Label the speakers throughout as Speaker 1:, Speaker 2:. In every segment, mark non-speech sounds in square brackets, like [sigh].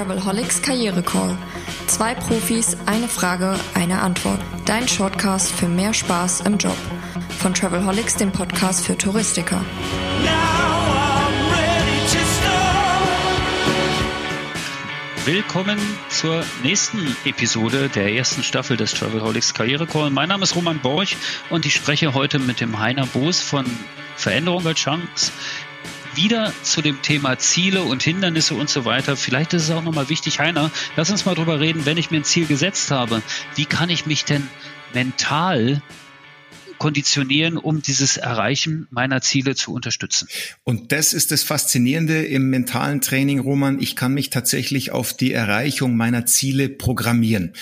Speaker 1: Travelholics Karriere Call. Zwei Profis, eine Frage, eine Antwort. Dein Shortcast für mehr Spaß im Job. Von Travelholics, dem Podcast für Touristiker.
Speaker 2: Willkommen zur nächsten Episode der ersten Staffel des Travelholics Karriere Call. Mein Name ist Roman Borch und ich spreche heute mit dem Heiner Boos von Veränderung als Chance wieder zu dem Thema Ziele und Hindernisse und so weiter. Vielleicht ist es auch nochmal wichtig, Heiner, lass uns mal drüber reden, wenn ich mir ein Ziel gesetzt habe, wie kann ich mich denn mental konditionieren, um dieses Erreichen meiner Ziele zu unterstützen.
Speaker 3: Und das ist das Faszinierende im mentalen Training, Roman. Ich kann mich tatsächlich auf die Erreichung meiner Ziele programmieren.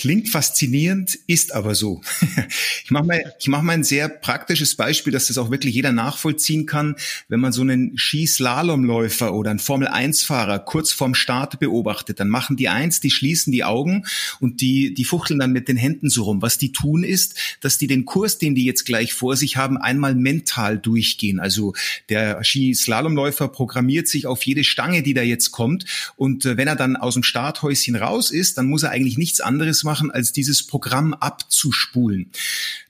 Speaker 3: Klingt faszinierend, ist aber so. [laughs] Ich mache mal, ich mache mal ein sehr praktisches Beispiel, dass das auch wirklich jeder nachvollziehen kann. Wenn man so einen Skislalomläufer oder einen Formel-1-Fahrer kurz vorm Start beobachtet, dann machen die eins, die schließen die Augen und die, die fuchteln dann mit den Händen so rum. Was die tun ist, dass die den Kurs, den die jetzt gleich vor sich haben, einmal mental durchgehen. Also der Skislalomläufer programmiert sich auf jede Stange, die da jetzt kommt. Und äh, wenn er dann aus dem Starthäuschen raus ist, dann muss er eigentlich nichts anderes machen, machen, als dieses Programm abzuspulen.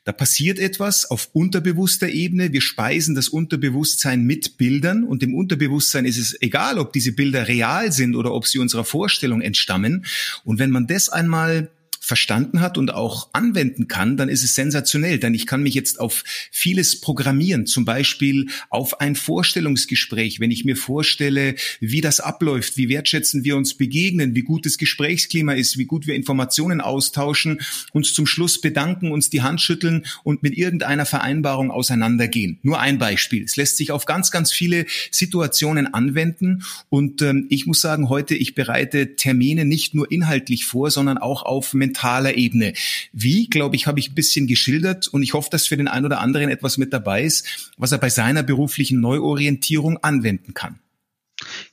Speaker 3: Da passiert etwas auf unterbewusster Ebene. Wir speisen das Unterbewusstsein mit Bildern und dem Unterbewusstsein ist es egal, ob diese Bilder real sind oder ob sie unserer Vorstellung entstammen. Und wenn man das einmal verstanden hat und auch anwenden kann, dann ist es sensationell, denn ich kann mich jetzt auf vieles programmieren, zum Beispiel auf ein Vorstellungsgespräch, wenn ich mir vorstelle, wie das abläuft, wie wertschätzen wir uns begegnen, wie gut das Gesprächsklima ist, wie gut wir Informationen austauschen, uns zum Schluss bedanken, uns die Hand schütteln und mit irgendeiner Vereinbarung auseinandergehen. Nur ein Beispiel. Es lässt sich auf ganz, ganz viele Situationen anwenden und ähm, ich muss sagen, heute, ich bereite Termine nicht nur inhaltlich vor, sondern auch auf mental mentaler Ebene. Wie, glaube ich, habe ich ein bisschen geschildert und ich hoffe, dass für den einen oder anderen etwas mit dabei ist, was er bei seiner beruflichen Neuorientierung anwenden kann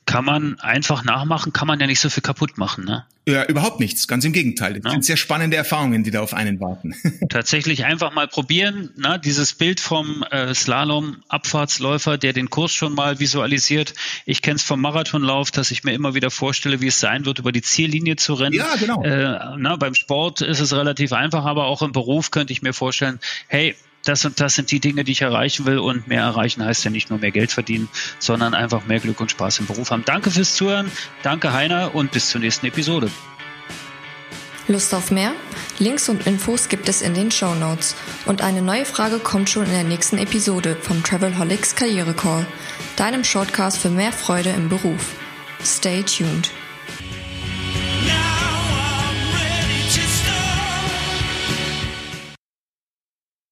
Speaker 2: kann man einfach nachmachen, kann man ja nicht so viel kaputt machen, ne?
Speaker 3: Ja, überhaupt nichts. Ganz im Gegenteil. Das ja. sind sehr spannende Erfahrungen, die da auf einen warten. [laughs]
Speaker 2: Tatsächlich einfach mal probieren. Ne? Dieses Bild vom äh, Slalom-Abfahrtsläufer, der den Kurs schon mal visualisiert. Ich kenne es vom Marathonlauf, dass ich mir immer wieder vorstelle, wie es sein wird, über die Ziellinie zu rennen.
Speaker 3: Ja, genau.
Speaker 2: Äh, na, beim Sport ist es relativ einfach, aber auch im Beruf könnte ich mir vorstellen, hey, das und das sind die Dinge, die ich erreichen will. Und mehr erreichen heißt ja nicht nur mehr Geld verdienen, sondern einfach mehr Glück und Spaß im Beruf haben. Danke fürs Zuhören. Danke, Heiner, und bis zur nächsten Episode.
Speaker 1: Lust auf mehr? Links und Infos gibt es in den Show Notes. Und eine neue Frage kommt schon in der nächsten Episode vom Travelholics Karriere Call, deinem Shortcast für mehr Freude im Beruf. Stay tuned.